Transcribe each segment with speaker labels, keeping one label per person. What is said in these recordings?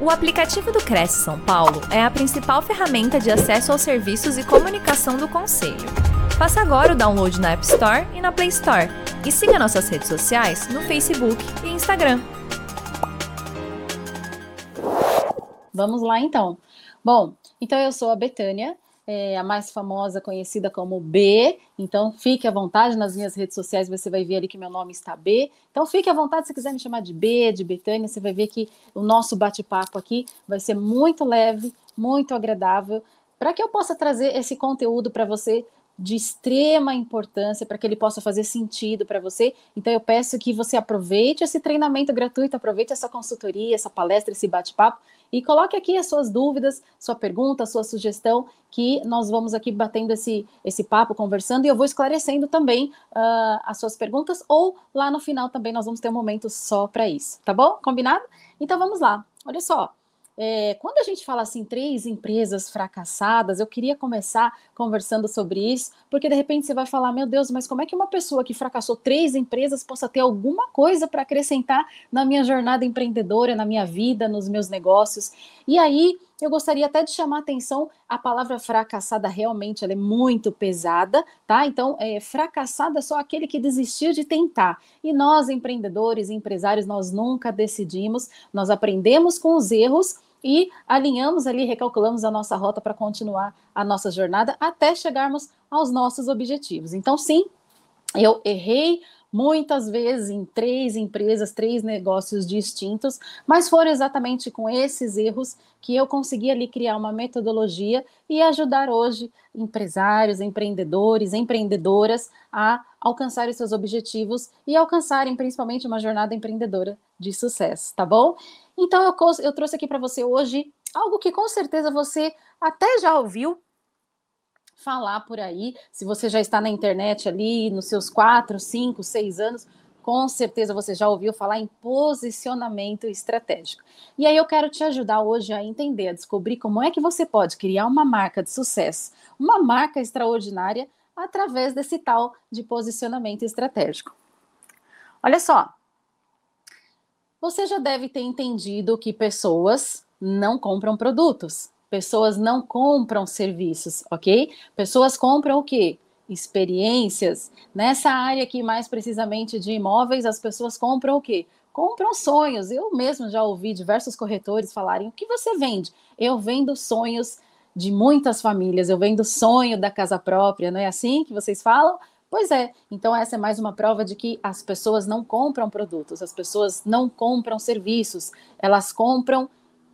Speaker 1: O aplicativo do Cresce São Paulo é a principal ferramenta de acesso aos serviços e comunicação do Conselho. Faça agora o download na App Store e na Play Store. E siga nossas redes sociais no Facebook e Instagram.
Speaker 2: Vamos lá então. Bom, então eu sou a Betânia, é, a mais famosa, conhecida como B. Então, fique à vontade nas minhas redes sociais, você vai ver ali que meu nome está B. Então, fique à vontade se quiser me chamar de B, de Betânia, você vai ver que o nosso bate-papo aqui vai ser muito leve, muito agradável, para que eu possa trazer esse conteúdo para você de extrema importância para que ele possa fazer sentido para você. Então, eu peço que você aproveite esse treinamento gratuito, aproveite essa consultoria, essa palestra, esse bate-papo e coloque aqui as suas dúvidas, sua pergunta, sua sugestão, que nós vamos aqui batendo esse, esse papo, conversando, e eu vou esclarecendo também uh, as suas perguntas, ou lá no final também nós vamos ter um momento só para isso, tá bom? Combinado? Então vamos lá. Olha só, é, quando a gente fala assim, três empresas fracassadas, eu queria começar conversando sobre isso, porque de repente você vai falar, meu Deus, mas como é que uma pessoa que fracassou três empresas possa ter alguma coisa para acrescentar na minha jornada empreendedora, na minha vida, nos meus negócios? E aí, eu gostaria até de chamar a atenção, a palavra fracassada realmente ela é muito pesada, tá? Então, é, fracassada é só aquele que desistiu de tentar. E nós, empreendedores empresários, nós nunca decidimos, nós aprendemos com os erros e alinhamos ali, recalculamos a nossa rota para continuar a nossa jornada até chegarmos aos nossos objetivos. Então, sim, eu errei muitas vezes em três empresas, três negócios distintos, mas foram exatamente com esses erros que eu consegui ali criar uma metodologia e ajudar hoje empresários, empreendedores, empreendedoras a alcançarem seus objetivos e alcançarem principalmente uma jornada empreendedora de sucesso, tá bom? Então eu, eu trouxe aqui para você hoje algo que com certeza você até já ouviu falar por aí. Se você já está na internet ali nos seus quatro, cinco, seis anos, com certeza você já ouviu falar em posicionamento estratégico. E aí eu quero te ajudar hoje a entender, a descobrir como é que você pode criar uma marca de sucesso, uma marca extraordinária através desse tal de posicionamento estratégico. Olha só, você já deve ter entendido que pessoas não compram produtos, pessoas não compram serviços, ok? Pessoas compram o quê? Experiências. Nessa área aqui, mais precisamente de imóveis, as pessoas compram o quê? Compram sonhos. Eu mesmo já ouvi diversos corretores falarem: o que você vende? Eu vendo sonhos de muitas famílias, eu vendo sonho da casa própria, não é assim que vocês falam? Pois é, então essa é mais uma prova de que as pessoas não compram produtos, as pessoas não compram serviços, elas compram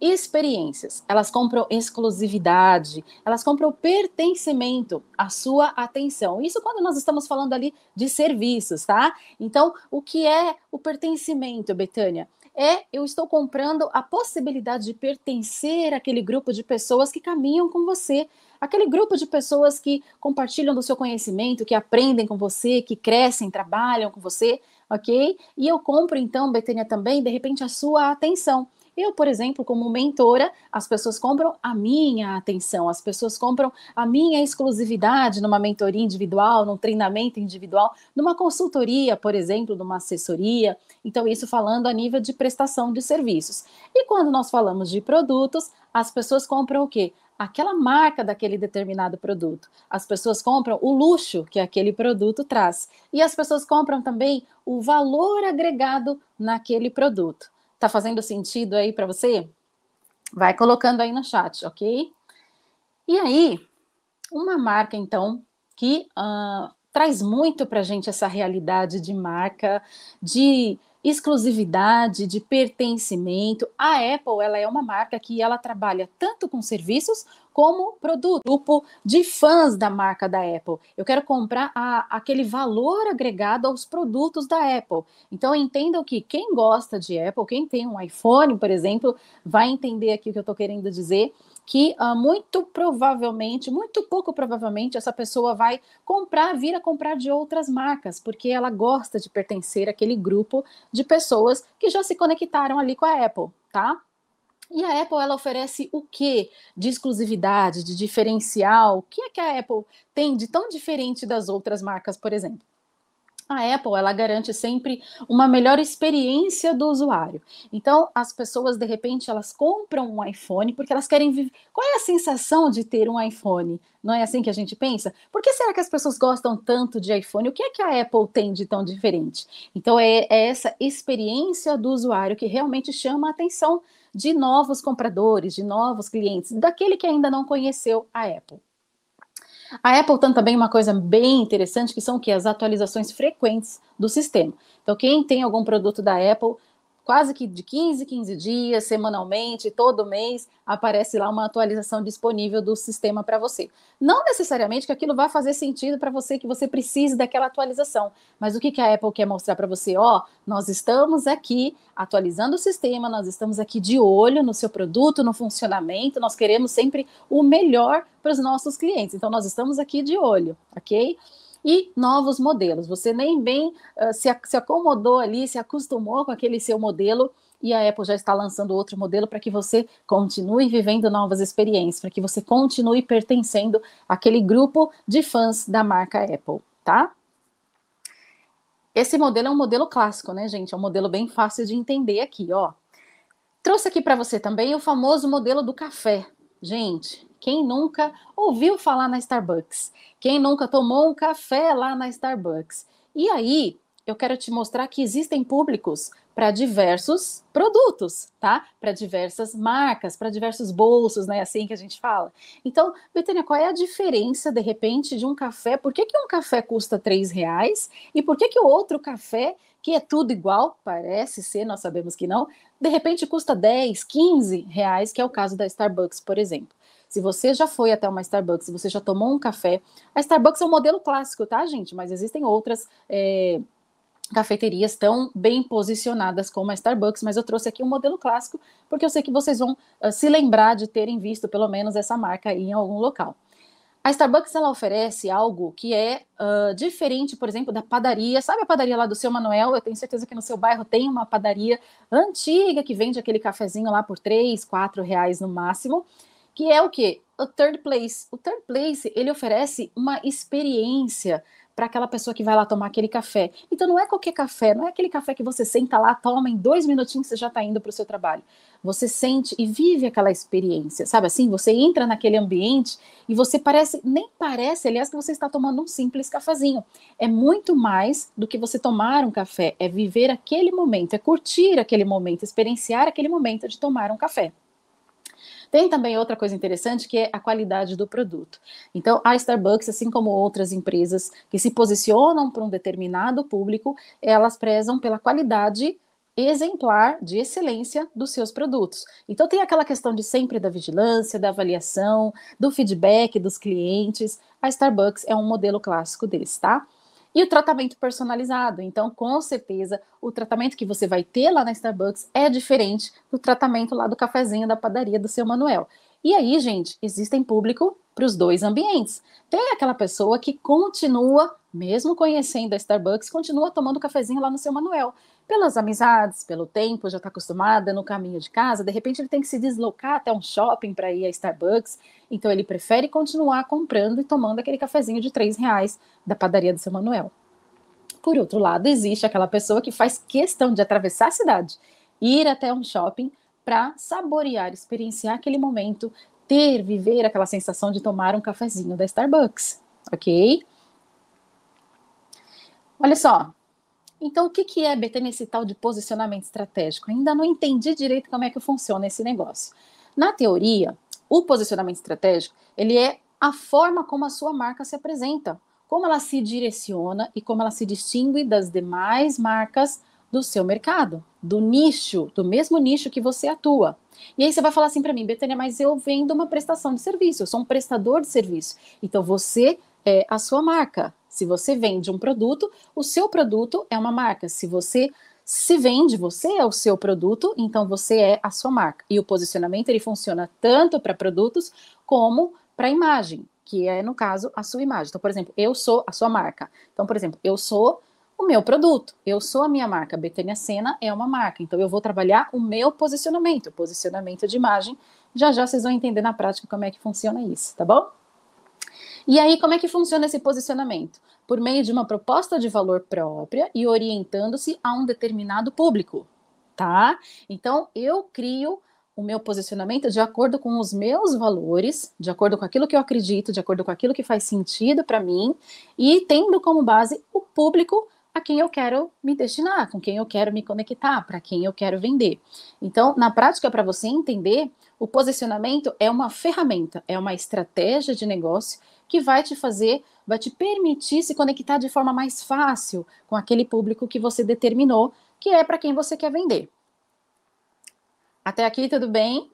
Speaker 2: experiências, elas compram exclusividade, elas compram pertencimento à sua atenção. Isso quando nós estamos falando ali de serviços, tá? Então, o que é o pertencimento, Betânia? É eu estou comprando a possibilidade de pertencer àquele grupo de pessoas que caminham com você, aquele grupo de pessoas que compartilham do seu conhecimento, que aprendem com você, que crescem, trabalham com você, ok? E eu compro então, Betânia, também, de repente, a sua atenção. Eu, por exemplo, como mentora, as pessoas compram a minha atenção, as pessoas compram a minha exclusividade numa mentoria individual, num treinamento individual, numa consultoria, por exemplo, numa assessoria. Então, isso falando a nível de prestação de serviços. E quando nós falamos de produtos, as pessoas compram o quê? aquela marca daquele determinado produto. As pessoas compram o luxo que aquele produto traz. E as pessoas compram também o valor agregado naquele produto. Tá fazendo sentido aí para você? Vai colocando aí no chat, ok? E aí, uma marca, então, que uh, traz muito para a gente essa realidade de marca, de exclusividade, de pertencimento. A Apple, ela é uma marca que ela trabalha tanto com serviços como produto, grupo de fãs da marca da Apple. Eu quero comprar a, aquele valor agregado aos produtos da Apple. Então entendam que quem gosta de Apple, quem tem um iPhone, por exemplo, vai entender aqui o que eu estou querendo dizer que uh, muito provavelmente, muito pouco provavelmente, essa pessoa vai comprar, vir a comprar de outras marcas, porque ela gosta de pertencer àquele grupo de pessoas que já se conectaram ali com a Apple, tá? E a Apple ela oferece o que de exclusividade, de diferencial? O que é que a Apple tem de tão diferente das outras marcas, por exemplo? A Apple ela garante sempre uma melhor experiência do usuário. Então, as pessoas de repente elas compram um iPhone porque elas querem viver. Qual é a sensação de ter um iPhone? Não é assim que a gente pensa? Por que será que as pessoas gostam tanto de iPhone? O que é que a Apple tem de tão diferente? Então, é, é essa experiência do usuário que realmente chama a atenção de novos compradores, de novos clientes, daquele que ainda não conheceu a Apple. A Apple tem também uma coisa bem interessante, que são que as atualizações frequentes do sistema. Então, quem tem algum produto da Apple quase que de 15, 15 dias, semanalmente, todo mês, aparece lá uma atualização disponível do sistema para você. Não necessariamente que aquilo vai fazer sentido para você, que você precise daquela atualização, mas o que, que a Apple quer mostrar para você? Ó, nós estamos aqui atualizando o sistema, nós estamos aqui de olho no seu produto, no funcionamento, nós queremos sempre o melhor para os nossos clientes, então nós estamos aqui de olho, ok? E novos modelos. Você nem bem uh, se, se acomodou ali, se acostumou com aquele seu modelo e a Apple já está lançando outro modelo para que você continue vivendo novas experiências, para que você continue pertencendo àquele grupo de fãs da marca Apple, tá? Esse modelo é um modelo clássico, né, gente? É um modelo bem fácil de entender aqui, ó. Trouxe aqui para você também o famoso modelo do café. Gente, quem nunca ouviu falar na Starbucks? Quem nunca tomou um café lá na Starbucks? E aí, eu quero te mostrar que existem públicos para diversos produtos, tá? Para diversas marcas, para diversos bolsos, né? Assim que a gente fala. Então, Betânia, qual é a diferença, de repente, de um café? Por que, que um café custa três reais e por que, que o outro café, que é tudo igual, parece ser, nós sabemos que não, de repente custa 10, 15 reais, que é o caso da Starbucks, por exemplo. Se você já foi até uma Starbucks, se você já tomou um café, a Starbucks é um modelo clássico, tá, gente? Mas existem outras é, cafeterias tão bem posicionadas como a Starbucks, mas eu trouxe aqui um modelo clássico, porque eu sei que vocês vão uh, se lembrar de terem visto pelo menos essa marca em algum local. A Starbucks ela oferece algo que é uh, diferente, por exemplo, da padaria. Sabe a padaria lá do seu Manuel? Eu tenho certeza que no seu bairro tem uma padaria antiga que vende aquele cafezinho lá por 3, 4 reais no máximo que é o que? O third place. O third place, ele oferece uma experiência para aquela pessoa que vai lá tomar aquele café. Então não é qualquer café, não é aquele café que você senta lá, toma em dois minutinhos você já está indo para o seu trabalho. Você sente e vive aquela experiência, sabe assim? Você entra naquele ambiente e você parece, nem parece, aliás, que você está tomando um simples cafezinho. É muito mais do que você tomar um café, é viver aquele momento, é curtir aquele momento, experienciar aquele momento de tomar um café. Tem também outra coisa interessante que é a qualidade do produto. Então, a Starbucks, assim como outras empresas que se posicionam para um determinado público, elas prezam pela qualidade exemplar de excelência dos seus produtos. Então tem aquela questão de sempre da vigilância, da avaliação, do feedback dos clientes. A Starbucks é um modelo clássico desse, tá? E o tratamento personalizado. Então, com certeza, o tratamento que você vai ter lá na Starbucks é diferente do tratamento lá do cafezinho da padaria do seu Manuel. E aí, gente, existem público para os dois ambientes. Tem aquela pessoa que continua, mesmo conhecendo a Starbucks, continua tomando cafezinho lá no seu Manuel. Pelas amizades, pelo tempo, já está acostumada no caminho de casa, de repente ele tem que se deslocar até um shopping para ir a Starbucks. Então ele prefere continuar comprando e tomando aquele cafezinho de três reais da padaria do seu Manuel. Por outro lado, existe aquela pessoa que faz questão de atravessar a cidade, ir até um shopping para saborear, experienciar aquele momento, ter, viver aquela sensação de tomar um cafezinho da Starbucks, ok? Olha só. Então, o que, que é, Betânia, esse tal de posicionamento estratégico? Ainda não entendi direito como é que funciona esse negócio. Na teoria, o posicionamento estratégico, ele é a forma como a sua marca se apresenta, como ela se direciona e como ela se distingue das demais marcas do seu mercado, do nicho, do mesmo nicho que você atua. E aí você vai falar assim para mim, Betânia, mas eu vendo uma prestação de serviço, eu sou um prestador de serviço. Então você é a sua marca. Se você vende um produto, o seu produto é uma marca. Se você se vende, você é o seu produto, então você é a sua marca. E o posicionamento ele funciona tanto para produtos como para imagem, que é no caso a sua imagem. Então, por exemplo, eu sou a sua marca. Então, por exemplo, eu sou o meu produto, eu sou a minha marca. Betânia Sena é uma marca, então eu vou trabalhar o meu posicionamento, posicionamento de imagem. Já já vocês vão entender na prática como é que funciona isso, tá bom? E aí, como é que funciona esse posicionamento? Por meio de uma proposta de valor própria e orientando-se a um determinado público, tá? Então, eu crio o meu posicionamento de acordo com os meus valores, de acordo com aquilo que eu acredito, de acordo com aquilo que faz sentido para mim, e tendo como base o público a quem eu quero me destinar, com quem eu quero me conectar, para quem eu quero vender. Então, na prática, para você entender, o posicionamento é uma ferramenta, é uma estratégia de negócio que vai te fazer, vai te permitir se conectar de forma mais fácil com aquele público que você determinou, que é para quem você quer vender. Até aqui, tudo bem?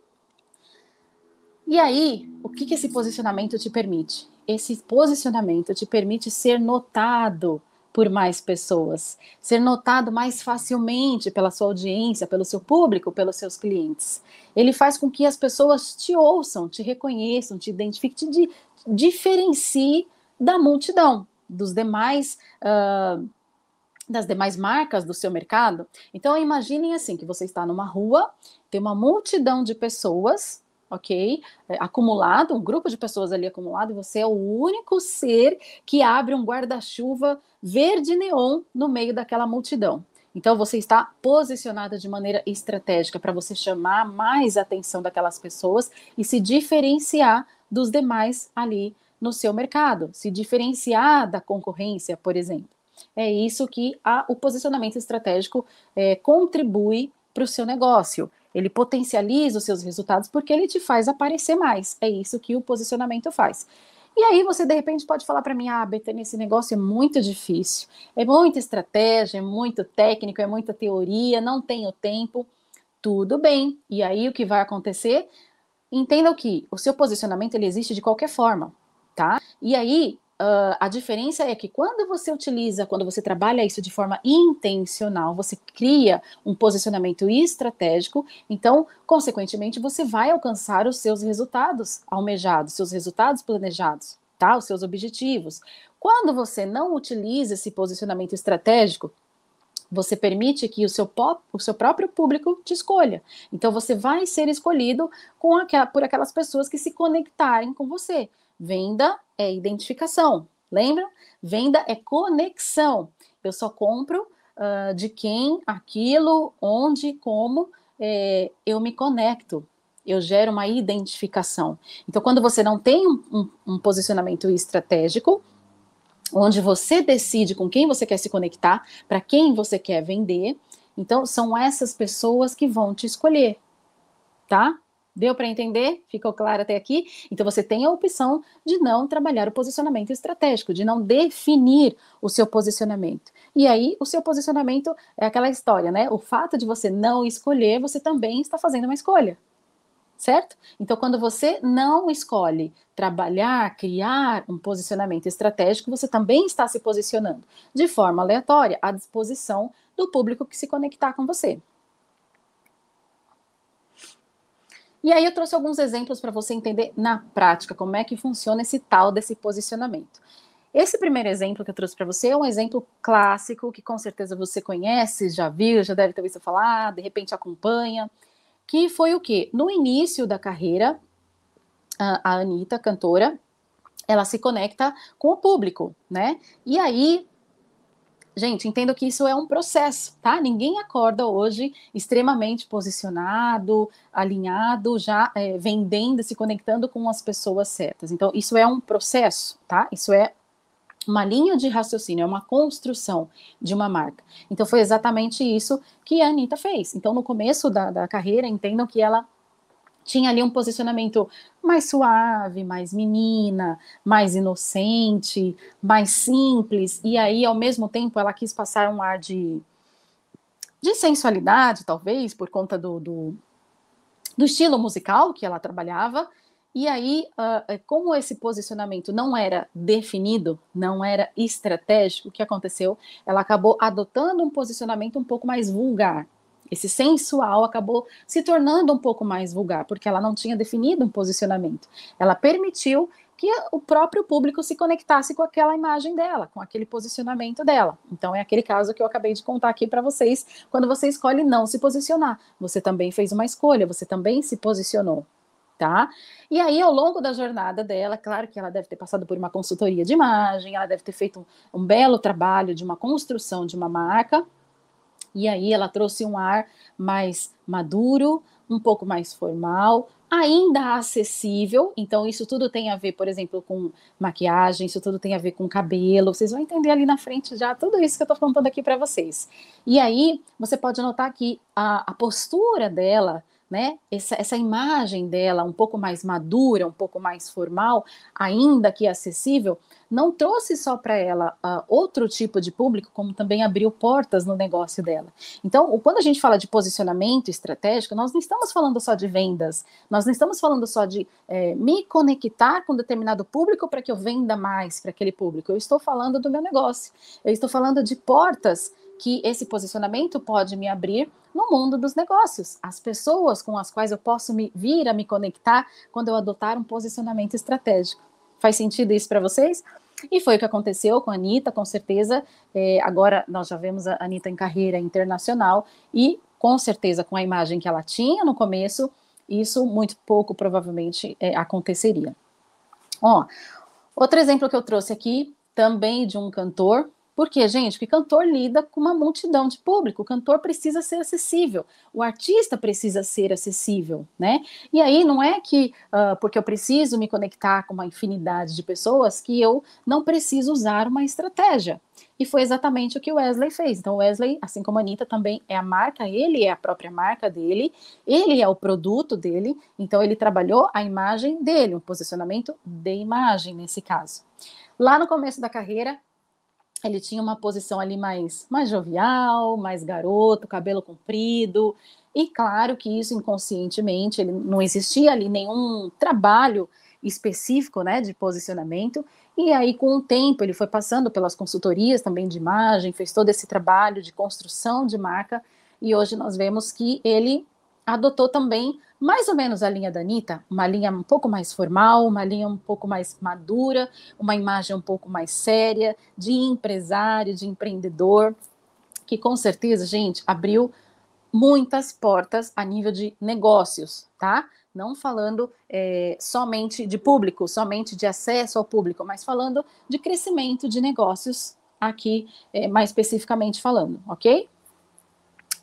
Speaker 2: E aí, o que, que esse posicionamento te permite? Esse posicionamento te permite ser notado por mais pessoas, ser notado mais facilmente pela sua audiência, pelo seu público, pelos seus clientes. Ele faz com que as pessoas te ouçam, te reconheçam, te identifiquem, te diferencie da multidão, dos demais. Uh, das demais marcas do seu mercado. Então imaginem assim que você está numa rua, tem uma multidão de pessoas ok? É, acumulado, um grupo de pessoas ali acumulado, e você é o único ser que abre um guarda-chuva verde neon no meio daquela multidão. Então você está posicionada de maneira estratégica para você chamar mais atenção daquelas pessoas e se diferenciar dos demais ali no seu mercado, se diferenciar da concorrência, por exemplo. É isso que a, o posicionamento estratégico é, contribui para o seu negócio. Ele potencializa os seus resultados porque ele te faz aparecer mais. É isso que o posicionamento faz. E aí você de repente pode falar para mim, ah, Betânia, esse negócio é muito difícil, é muita estratégia, é muito técnico, é muita teoria, não tenho tempo. Tudo bem. E aí o que vai acontecer? Entenda que o seu posicionamento ele existe de qualquer forma, tá? E aí Uh, a diferença é que quando você utiliza, quando você trabalha isso de forma intencional, você cria um posicionamento estratégico, então, consequentemente, você vai alcançar os seus resultados almejados, seus resultados planejados, tá? Os seus objetivos. Quando você não utiliza esse posicionamento estratégico, você permite que o seu, o seu próprio público te escolha. Então, você vai ser escolhido com por aquelas pessoas que se conectarem com você. Venda é identificação, lembra? Venda é conexão. Eu só compro uh, de quem, aquilo, onde, como é, eu me conecto. Eu gero uma identificação. Então, quando você não tem um, um, um posicionamento estratégico, onde você decide com quem você quer se conectar, para quem você quer vender, então são essas pessoas que vão te escolher, tá? Deu para entender? Ficou claro até aqui? Então você tem a opção de não trabalhar o posicionamento estratégico, de não definir o seu posicionamento. E aí o seu posicionamento é aquela história, né? O fato de você não escolher, você também está fazendo uma escolha. Certo? Então, quando você não escolhe trabalhar, criar um posicionamento estratégico, você também está se posicionando de forma aleatória à disposição do público que se conectar com você. E aí eu trouxe alguns exemplos para você entender na prática como é que funciona esse tal desse posicionamento. Esse primeiro exemplo que eu trouxe para você é um exemplo clássico que com certeza você conhece, já viu, já deve ter visto falar, de repente acompanha, que foi o que? No início da carreira, a Anitta, cantora, ela se conecta com o público, né? E aí Gente, entendo que isso é um processo, tá? Ninguém acorda hoje extremamente posicionado, alinhado, já é, vendendo, se conectando com as pessoas certas. Então, isso é um processo, tá? Isso é uma linha de raciocínio, é uma construção de uma marca. Então, foi exatamente isso que a Anitta fez. Então, no começo da, da carreira, entendam que ela tinha ali um posicionamento mais suave, mais menina, mais inocente, mais simples, e aí, ao mesmo tempo, ela quis passar um ar de, de sensualidade, talvez, por conta do, do, do estilo musical que ela trabalhava, e aí, uh, como esse posicionamento não era definido, não era estratégico, o que aconteceu? Ela acabou adotando um posicionamento um pouco mais vulgar, esse sensual acabou se tornando um pouco mais vulgar, porque ela não tinha definido um posicionamento. Ela permitiu que o próprio público se conectasse com aquela imagem dela, com aquele posicionamento dela. Então é aquele caso que eu acabei de contar aqui para vocês, quando você escolhe não se posicionar, você também fez uma escolha, você também se posicionou, tá? E aí, ao longo da jornada dela, claro que ela deve ter passado por uma consultoria de imagem, ela deve ter feito um, um belo trabalho de uma construção de uma marca, e aí ela trouxe um ar mais maduro, um pouco mais formal, ainda acessível. Então, isso tudo tem a ver, por exemplo, com maquiagem, isso tudo tem a ver com cabelo. Vocês vão entender ali na frente já tudo isso que eu estou contando aqui para vocês. E aí, você pode notar que a, a postura dela né? Essa, essa imagem dela um pouco mais madura, um pouco mais formal, ainda que acessível, não trouxe só para ela uh, outro tipo de público, como também abriu portas no negócio dela. Então, quando a gente fala de posicionamento estratégico, nós não estamos falando só de vendas, nós não estamos falando só de é, me conectar com determinado público para que eu venda mais para aquele público. Eu estou falando do meu negócio, eu estou falando de portas que esse posicionamento pode me abrir no mundo dos negócios, as pessoas com as quais eu posso me vir a me conectar quando eu adotar um posicionamento estratégico. Faz sentido isso para vocês? E foi o que aconteceu com a Anitta, com certeza. É, agora nós já vemos a Anitta em carreira internacional e, com certeza, com a imagem que ela tinha no começo, isso muito pouco provavelmente é, aconteceria. Ó, outro exemplo que eu trouxe aqui, também de um cantor, por quê, gente? Porque cantor lida com uma multidão de público, o cantor precisa ser acessível, o artista precisa ser acessível, né? E aí não é que uh, porque eu preciso me conectar com uma infinidade de pessoas que eu não preciso usar uma estratégia. E foi exatamente o que o Wesley fez. Então, o Wesley, assim como a Anitta, também é a marca, ele é a própria marca dele, ele é o produto dele, então ele trabalhou a imagem dele, um posicionamento de imagem nesse caso. Lá no começo da carreira, ele tinha uma posição ali mais, mais jovial, mais garoto, cabelo comprido, e claro que isso inconscientemente, ele não existia ali nenhum trabalho específico, né, de posicionamento, e aí com o tempo ele foi passando pelas consultorias também de imagem, fez todo esse trabalho de construção de marca, e hoje nós vemos que ele adotou também mais ou menos a linha da Anitta, uma linha um pouco mais formal, uma linha um pouco mais madura, uma imagem um pouco mais séria, de empresário, de empreendedor, que com certeza, gente, abriu muitas portas a nível de negócios, tá? Não falando é, somente de público, somente de acesso ao público, mas falando de crescimento de negócios aqui, é, mais especificamente falando, ok?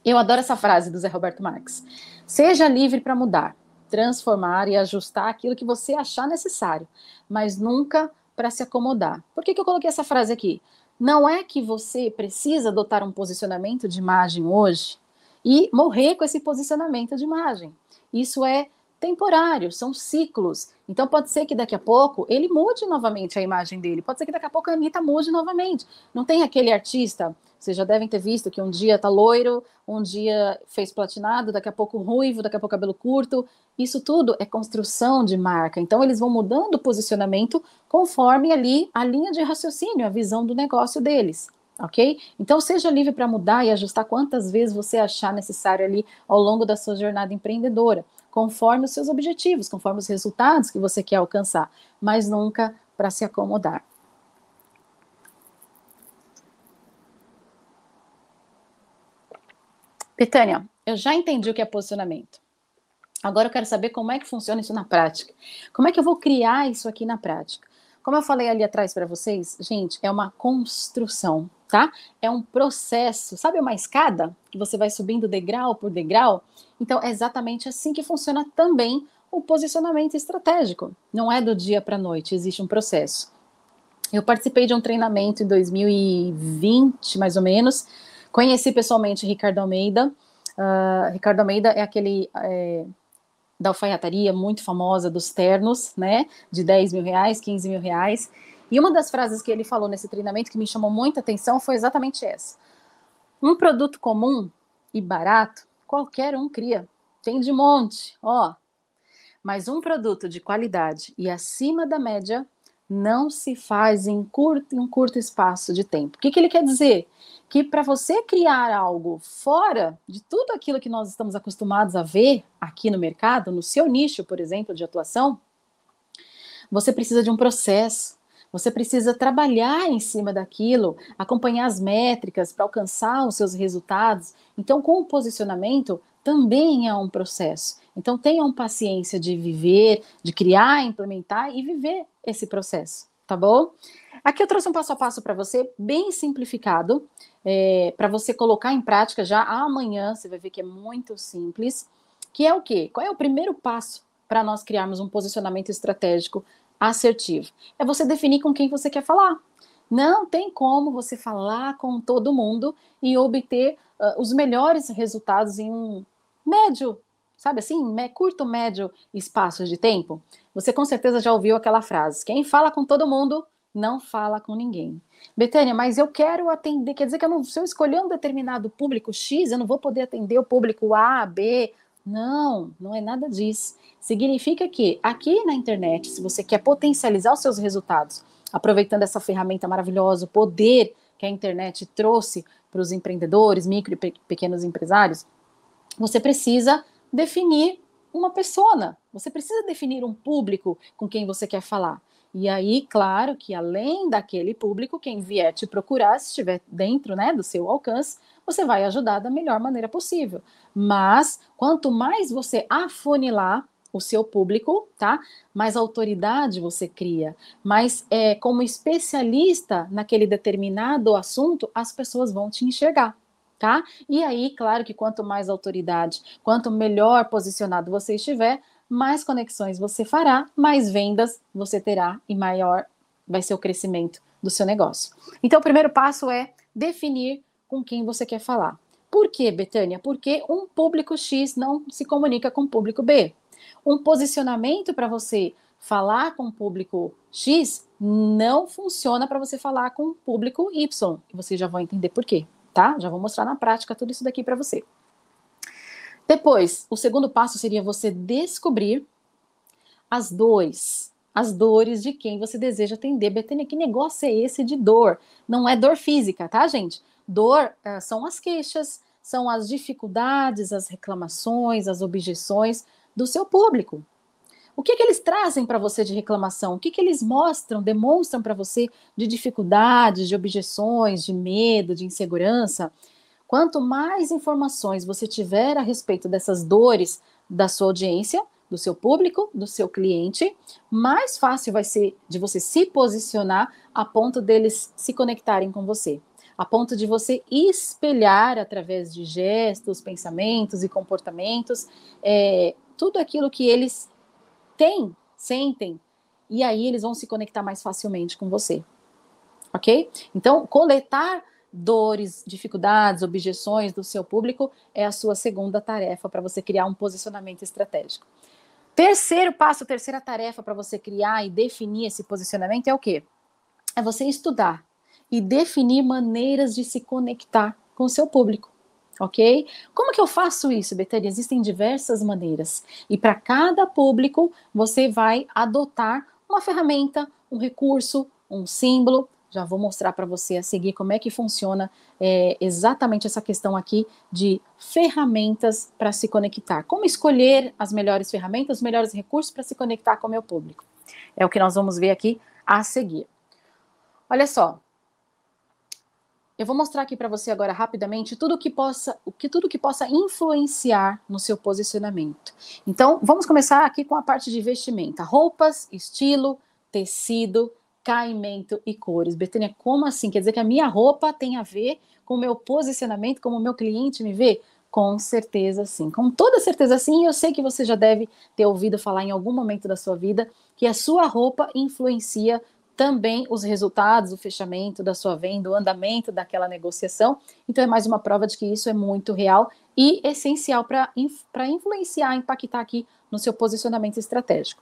Speaker 2: Eu adoro essa frase do Zé Roberto Marques. Seja livre para mudar, transformar e ajustar aquilo que você achar necessário, mas nunca para se acomodar. Por que, que eu coloquei essa frase aqui? Não é que você precisa adotar um posicionamento de imagem hoje e morrer com esse posicionamento de imagem. Isso é temporário, são ciclos. Então pode ser que daqui a pouco ele mude novamente a imagem dele, pode ser que daqui a pouco a Anitta mude novamente. Não tem aquele artista, vocês já devem ter visto que um dia tá loiro, um dia fez platinado, daqui a pouco ruivo, daqui a pouco cabelo curto. Isso tudo é construção de marca. Então eles vão mudando o posicionamento conforme ali a linha de raciocínio, a visão do negócio deles ok? Então seja livre para mudar e ajustar quantas vezes você achar necessário ali ao longo da sua jornada empreendedora conforme os seus objetivos, conforme os resultados que você quer alcançar, mas nunca para se acomodar. Betânia, eu já entendi o que é posicionamento. Agora eu quero saber como é que funciona isso na prática. Como é que eu vou criar isso aqui na prática? Como eu falei ali atrás para vocês, gente, é uma construção, tá? É um processo, sabe uma escada que você vai subindo degrau por degrau? Então é exatamente assim que funciona também o posicionamento estratégico. Não é do dia para a noite, existe um processo. Eu participei de um treinamento em 2020, mais ou menos. Conheci pessoalmente Ricardo Almeida. Uh, Ricardo Almeida é aquele é, da alfaiataria muito famosa dos ternos, né? De 10 mil reais, 15 mil reais. E uma das frases que ele falou nesse treinamento que me chamou muita atenção foi exatamente essa. Um produto comum e barato, qualquer um cria. Tem de monte, ó. Mas um produto de qualidade e acima da média não se faz em, curto, em curto espaço de tempo. O que, que ele quer dizer? Que para você criar algo fora de tudo aquilo que nós estamos acostumados a ver aqui no mercado, no seu nicho, por exemplo, de atuação, você precisa de um processo, você precisa trabalhar em cima daquilo, acompanhar as métricas para alcançar os seus resultados. Então, com o posicionamento, também é um processo. Então tenham paciência de viver, de criar, implementar e viver esse processo, tá bom? Aqui eu trouxe um passo a passo para você, bem simplificado, é, para você colocar em prática já amanhã. Você vai ver que é muito simples. Que é o quê? Qual é o primeiro passo para nós criarmos um posicionamento estratégico assertivo? É você definir com quem você quer falar. Não tem como você falar com todo mundo e obter uh, os melhores resultados em um médio, sabe assim, curto, médio espaço de tempo. Você com certeza já ouviu aquela frase: quem fala com todo mundo não fala com ninguém. Betânia, mas eu quero atender, quer dizer que eu não, se eu escolher um determinado público X, eu não vou poder atender o público A, B. Não, não é nada disso. Significa que aqui na internet, se você quer potencializar os seus resultados, aproveitando essa ferramenta maravilhosa, o poder que a internet trouxe para os empreendedores, micro e pequenos empresários, você precisa definir uma persona, você precisa definir um público com quem você quer falar. E aí, claro que além daquele público, quem vier te procurar, se estiver dentro né, do seu alcance, você vai ajudar da melhor maneira possível. Mas quanto mais você afunilar o seu público, tá? Mais autoridade você cria, mais é, como especialista naquele determinado assunto, as pessoas vão te enxergar. Tá? E aí, claro que quanto mais autoridade, quanto melhor posicionado você estiver, mais conexões você fará, mais vendas você terá e maior vai ser o crescimento do seu negócio. Então, o primeiro passo é definir com quem você quer falar. Por quê, Betânia? Porque um público X não se comunica com o público B. Um posicionamento para você falar com o público X não funciona para você falar com o público Y. E vocês já vão entender por quê, tá? Já vou mostrar na prática tudo isso daqui para você. Depois, o segundo passo seria você descobrir as dores, as dores de quem você deseja atender. Betânia, que negócio é esse de dor? Não é dor física, tá, gente? Dor uh, são as queixas, são as dificuldades, as reclamações, as objeções do seu público. O que, que eles trazem para você de reclamação? O que, que eles mostram, demonstram para você de dificuldades, de objeções, de medo, de insegurança? Quanto mais informações você tiver a respeito dessas dores da sua audiência, do seu público, do seu cliente, mais fácil vai ser de você se posicionar a ponto deles se conectarem com você, a ponto de você espelhar através de gestos, pensamentos e comportamentos é, tudo aquilo que eles têm, sentem, e aí eles vão se conectar mais facilmente com você. Ok? Então, coletar dores, dificuldades, objeções do seu público é a sua segunda tarefa para você criar um posicionamento estratégico. Terceiro passo, terceira tarefa para você criar e definir esse posicionamento é o quê? É você estudar e definir maneiras de se conectar com o seu público, ok? Como que eu faço isso, Betânia? Existem diversas maneiras e para cada público você vai adotar uma ferramenta, um recurso, um símbolo já vou mostrar para você a seguir como é que funciona é, exatamente essa questão aqui de ferramentas para se conectar. Como escolher as melhores ferramentas, os melhores recursos para se conectar com o meu público. É o que nós vamos ver aqui a seguir. Olha só. Eu vou mostrar aqui para você agora rapidamente tudo que possa, o que tudo que possa influenciar no seu posicionamento. Então, vamos começar aqui com a parte de vestimenta: roupas, estilo, tecido, caimento e cores. Betânia, como assim? Quer dizer que a minha roupa tem a ver com o meu posicionamento, como o meu cliente me vê? Com certeza sim, com toda certeza sim. Eu sei que você já deve ter ouvido falar em algum momento da sua vida que a sua roupa influencia também os resultados, o fechamento da sua venda, o andamento daquela negociação. Então é mais uma prova de que isso é muito real e essencial para influenciar, impactar aqui no seu posicionamento estratégico.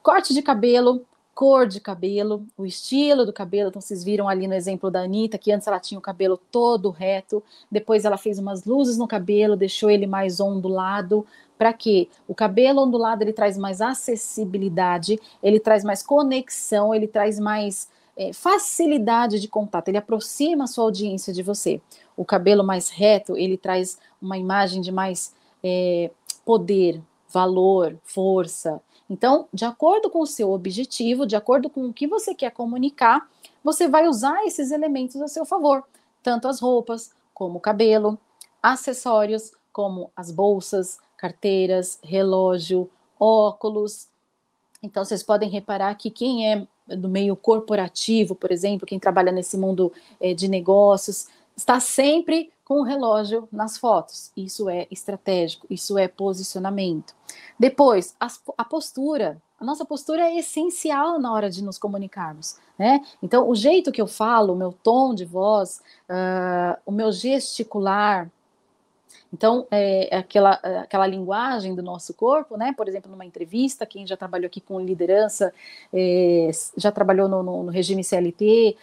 Speaker 2: Corte de cabelo, cor de cabelo, o estilo do cabelo. Então, vocês viram ali no exemplo da Anitta, que antes ela tinha o cabelo todo reto, depois ela fez umas luzes no cabelo, deixou ele mais ondulado. Para quê? O cabelo ondulado ele traz mais acessibilidade, ele traz mais conexão, ele traz mais é, facilidade de contato, ele aproxima a sua audiência de você. O cabelo mais reto, ele traz uma imagem de mais é, poder, valor, força, então, de acordo com o seu objetivo, de acordo com o que você quer comunicar, você vai usar esses elementos a seu favor, tanto as roupas, como o cabelo, acessórios, como as bolsas, carteiras, relógio, óculos. Então, vocês podem reparar que quem é do meio corporativo, por exemplo, quem trabalha nesse mundo é, de negócios, está sempre com o relógio nas fotos. Isso é estratégico, isso é posicionamento. Depois, a, a postura. A nossa postura é essencial na hora de nos comunicarmos, né? Então, o jeito que eu falo, o meu tom de voz, uh, o meu gesticular, então, é, é aquela, aquela linguagem do nosso corpo, né? Por exemplo, numa entrevista, quem já trabalhou aqui com liderança, é, já trabalhou no, no, no, regime CLT,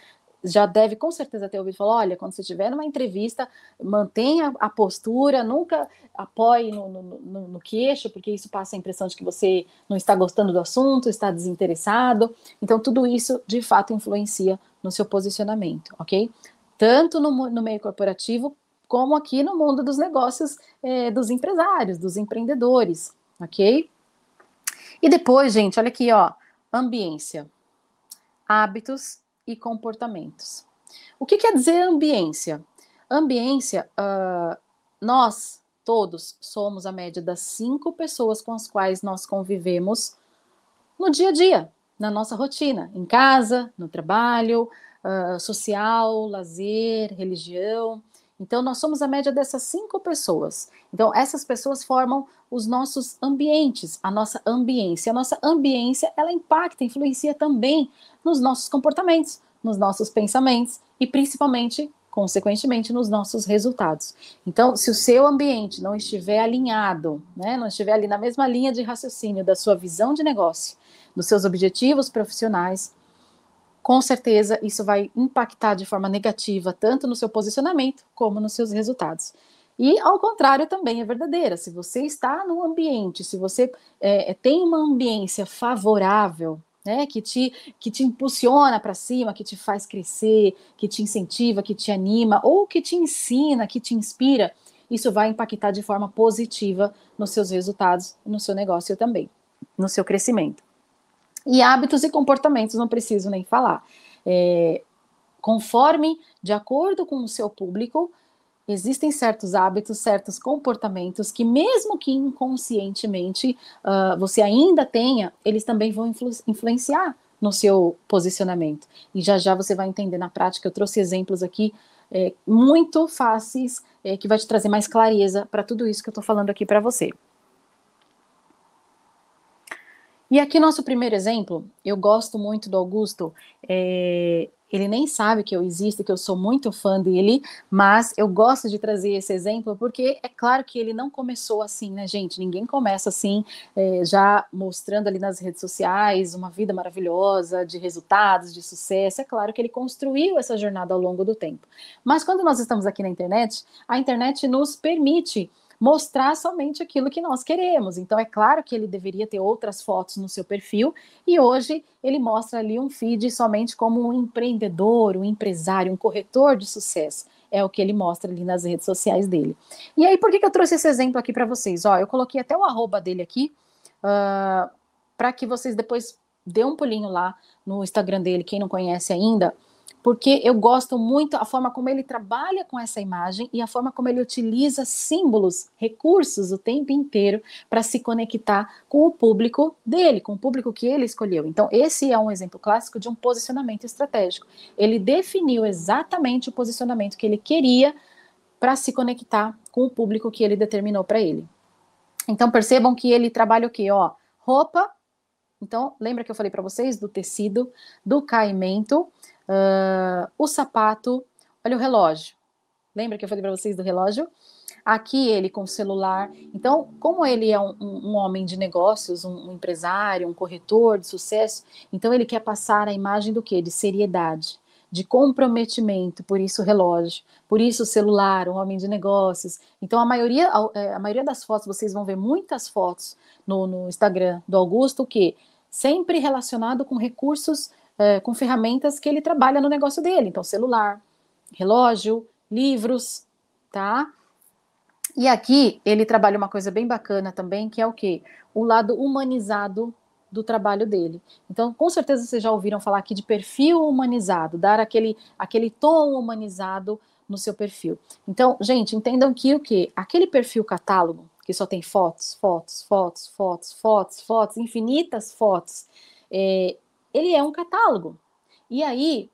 Speaker 2: já deve com certeza ter ouvido falar: olha, quando você estiver numa entrevista, mantenha a postura, nunca apoie no, no, no, no, queixo, porque isso passa a impressão de que você não está gostando do assunto, está desinteressado. Então, tudo isso de fato influencia no seu posicionamento, ok? Tanto no, meio corporativo como aqui no mundo dos negócios é, dos empresários, dos empreendedores, ok? E depois, gente, olha aqui, ó, ambiência, hábitos e comportamentos. O que quer dizer ambiência? Ambiência, uh, nós todos somos a média das cinco pessoas com as quais nós convivemos no dia a dia, na nossa rotina, em casa, no trabalho, uh, social, lazer, religião. Então, nós somos a média dessas cinco pessoas. Então, essas pessoas formam os nossos ambientes, a nossa ambiência. A nossa ambiência, ela impacta, influencia também nos nossos comportamentos, nos nossos pensamentos e, principalmente, consequentemente, nos nossos resultados. Então, se o seu ambiente não estiver alinhado, né, não estiver ali na mesma linha de raciocínio da sua visão de negócio, dos seus objetivos profissionais, com certeza isso vai impactar de forma negativa tanto no seu posicionamento como nos seus resultados. E ao contrário também é verdadeira. Se você está no ambiente, se você é, é tem uma ambiência favorável, né, que te que te impulsiona para cima, que te faz crescer, que te incentiva, que te anima ou que te ensina, que te inspira, isso vai impactar de forma positiva nos seus resultados, no seu negócio também, no seu crescimento. E hábitos e comportamentos, não preciso nem falar. É, conforme, de acordo com o seu público, existem certos hábitos, certos comportamentos que, mesmo que inconscientemente uh, você ainda tenha, eles também vão influ influenciar no seu posicionamento. E já já você vai entender na prática. Eu trouxe exemplos aqui é, muito fáceis é, que vai te trazer mais clareza para tudo isso que eu estou falando aqui para você. E aqui, nosso primeiro exemplo, eu gosto muito do Augusto. É, ele nem sabe que eu existo, que eu sou muito fã dele, mas eu gosto de trazer esse exemplo porque é claro que ele não começou assim, né, gente? Ninguém começa assim, é, já mostrando ali nas redes sociais uma vida maravilhosa, de resultados, de sucesso. É claro que ele construiu essa jornada ao longo do tempo. Mas quando nós estamos aqui na internet, a internet nos permite mostrar somente aquilo que nós queremos. Então, é claro que ele deveria ter outras fotos no seu perfil, e hoje ele mostra ali um feed somente como um empreendedor, um empresário, um corretor de sucesso. É o que ele mostra ali nas redes sociais dele. E aí, por que, que eu trouxe esse exemplo aqui para vocês? Ó, eu coloquei até o arroba dele aqui, uh, ah, para que vocês depois dê um pulinho lá no Instagram dele, quem não conhece ainda, porque eu gosto muito a forma como ele trabalha com essa imagem e a forma como ele utiliza símbolos, recursos o tempo inteiro para se conectar com o público dele, com o público que ele escolheu. Então, esse é um exemplo clássico de um posicionamento estratégico. Ele definiu exatamente o posicionamento que ele queria para se conectar com o público que ele determinou para ele. Então, percebam que ele trabalha o quê? Ó, roupa. Então, lembra que eu falei para vocês do tecido, do caimento, Uh, o sapato, olha o relógio. Lembra que eu falei para vocês do relógio? Aqui ele com o celular. Então, como ele é um, um, homem de negócios, um, um, empresário, um corretor de sucesso, então ele quer passar a imagem do quê? De seriedade, de comprometimento, por isso o relógio, por isso o celular, um homem de negócios. Então, a maioria, a, é, a maioria das fotos, vocês vão ver muitas fotos no, no Instagram do Augusto, o quê? Sempre relacionado com recursos é, com ferramentas que ele trabalha no negócio dele. Então, celular, relógio, livros, tá? E aqui ele trabalha uma coisa bem bacana também, que é o quê? O lado humanizado do trabalho dele. Então, com certeza vocês já ouviram falar aqui de perfil humanizado, dar aquele, aquele tom humanizado no seu perfil. Então, gente, entendam que o que aquele perfil catálogo que só tem fotos, fotos, fotos, fotos, fotos, fotos, infinitas fotos. É, ele é um catálogo. E aí,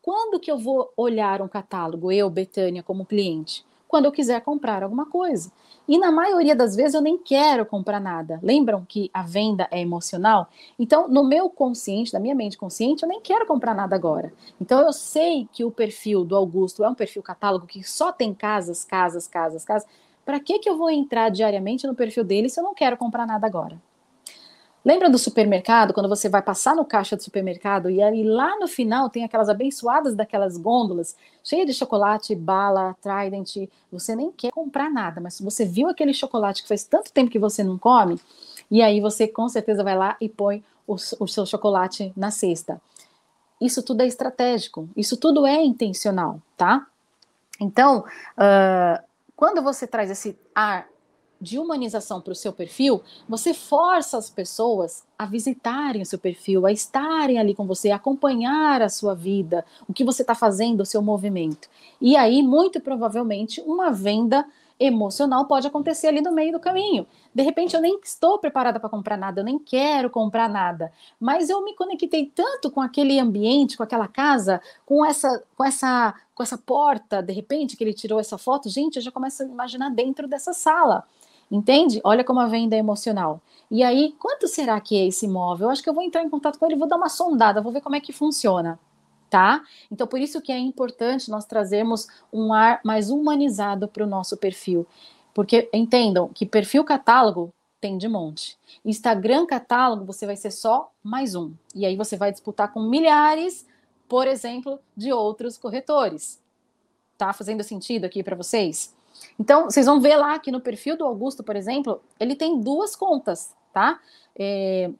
Speaker 2: quando que eu vou olhar um catálogo, eu, Betânia, como cliente? Quando eu quiser comprar alguma coisa. E na maioria das vezes eu nem quero comprar nada. Lembram que a venda é emocional? Então, no meu consciente, na minha mente consciente, eu nem quero comprar nada agora. Então, eu sei que o perfil do Augusto é um perfil catálogo que só tem casas, casas, casas, casas. Para que, que eu vou entrar diariamente no perfil dele se eu não quero comprar nada agora? Lembra do supermercado, quando você vai passar no caixa do supermercado e aí lá no final tem aquelas abençoadas daquelas gôndolas cheias de chocolate, bala, Trident, você nem quer comprar nada, mas você viu aquele chocolate que faz tanto tempo que você não come, e aí você com certeza vai lá e põe o, o seu chocolate na cesta. Isso tudo é estratégico, isso tudo é intencional, tá? Então, uh, quando você traz esse ar de humanização para o seu perfil, você força as pessoas a visitarem o seu perfil, a estarem ali com você, a acompanhar a sua vida, o que você está fazendo, o seu movimento. E aí, muito provavelmente, uma venda emocional pode acontecer ali no meio do caminho. De repente, eu nem estou preparada para comprar nada, eu nem quero comprar nada, mas eu me conectei tanto com aquele ambiente, com aquela casa, com essa, com essa, com essa porta, de repente que ele tirou essa foto, gente, eu já começo a imaginar dentro dessa sala. Entende? Olha como a venda é emocional. E aí, quanto será que é esse imóvel? Eu acho que eu vou entrar em contato com ele, vou dar uma sondada, vou ver como é que funciona, tá? Então, por isso que é importante nós trazermos um ar mais humanizado para o nosso perfil. Porque entendam que perfil catálogo tem de monte. Instagram catálogo, você vai ser só mais um. E aí você vai disputar com milhares, por exemplo, de outros corretores. Tá fazendo sentido aqui para vocês? Então, vocês vão ver lá que no perfil do Augusto, por exemplo, ele tem duas contas, tá? É,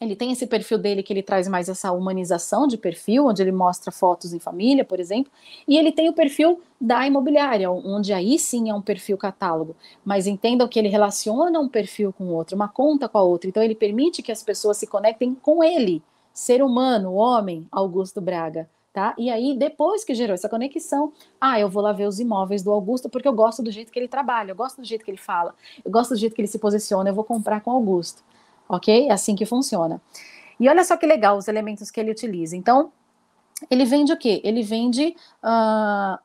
Speaker 2: ele tem esse perfil dele que ele traz mais essa humanização de perfil, onde ele mostra fotos em família, por exemplo, e ele tem o perfil da imobiliária, onde aí sim é um perfil catálogo. Mas entendam que ele relaciona um perfil com o outro, uma conta com a outra. Então ele permite que as pessoas se conectem com ele, ser humano, homem, Augusto Braga tá? E aí, depois que gerou essa conexão, ah, eu vou lá ver os imóveis do Augusto porque eu gosto do jeito que ele trabalha, eu gosto do jeito que ele fala, eu gosto do jeito que ele se posiciona, eu vou comprar com Augusto, ok? É assim que funciona. E olha só que legal os elementos que ele utiliza. Então, ele vende o quê? Ele vende uh,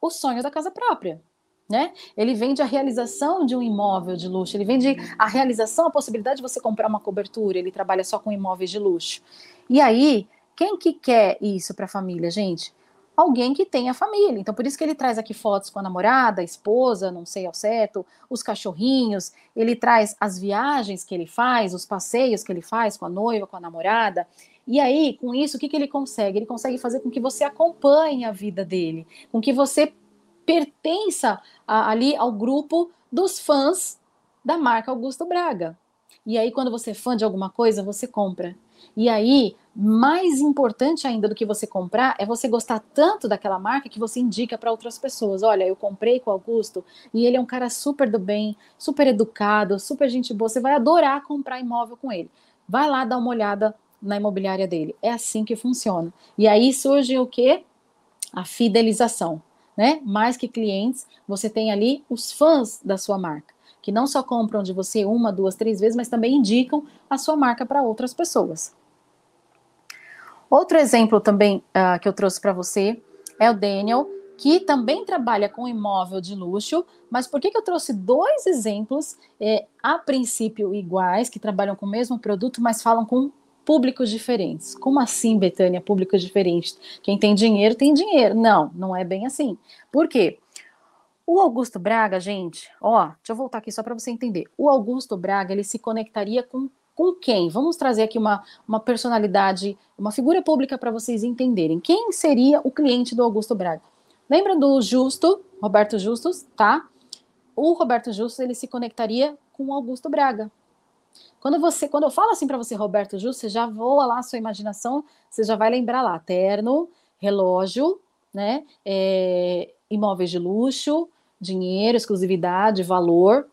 Speaker 2: o sonho da casa própria. Né? Ele vende a realização de um imóvel de luxo, ele vende a realização, a possibilidade de você comprar uma cobertura, ele trabalha só com imóveis de luxo. E aí, quem que quer isso para a família, gente? Alguém que tenha família. Então, por isso que ele traz aqui fotos com a namorada, a esposa, não sei ao certo, os cachorrinhos, ele traz as viagens que ele faz, os passeios que ele faz com a noiva, com a namorada. E aí, com isso, o que, que ele consegue? Ele consegue fazer com que você acompanhe a vida dele, com que você pertença a, ali ao grupo dos fãs da marca Augusto Braga. E aí, quando você é fã de alguma coisa, você compra. E aí, mais importante ainda do que você comprar é você gostar tanto daquela marca que você indica para outras pessoas. Olha, eu comprei com o Augusto e ele é um cara super do bem, super educado, super gente boa. Você vai adorar comprar imóvel com ele. Vai lá dar uma olhada na imobiliária dele. É assim que funciona. E aí surge o que? A fidelização, né? Mais que clientes, você tem ali os fãs da sua marca, que não só compram de você uma, duas, três vezes, mas também indicam a sua marca para outras pessoas. Outro exemplo também uh, que eu trouxe para você é o Daniel, que também trabalha com imóvel de luxo, mas por que, que eu trouxe dois exemplos, é, a princípio iguais, que trabalham com o mesmo produto, mas falam com públicos diferentes? Como assim, Betânia, públicos diferentes? Quem tem dinheiro tem dinheiro. Não, não é bem assim. Por quê? O Augusto Braga, gente, ó, deixa eu voltar aqui só para você entender. O Augusto Braga, ele se conectaria com com quem? Vamos trazer aqui uma, uma personalidade, uma figura pública para vocês entenderem. Quem seria o cliente do Augusto Braga? Lembra do Justo, Roberto Justus, tá? O Roberto Justus, ele se conectaria com o Augusto Braga. Quando você, quando eu falo assim para você, Roberto Justus, você já voa lá a sua imaginação, você já vai lembrar lá, terno, relógio, né? É, imóveis de luxo, dinheiro, exclusividade, valor,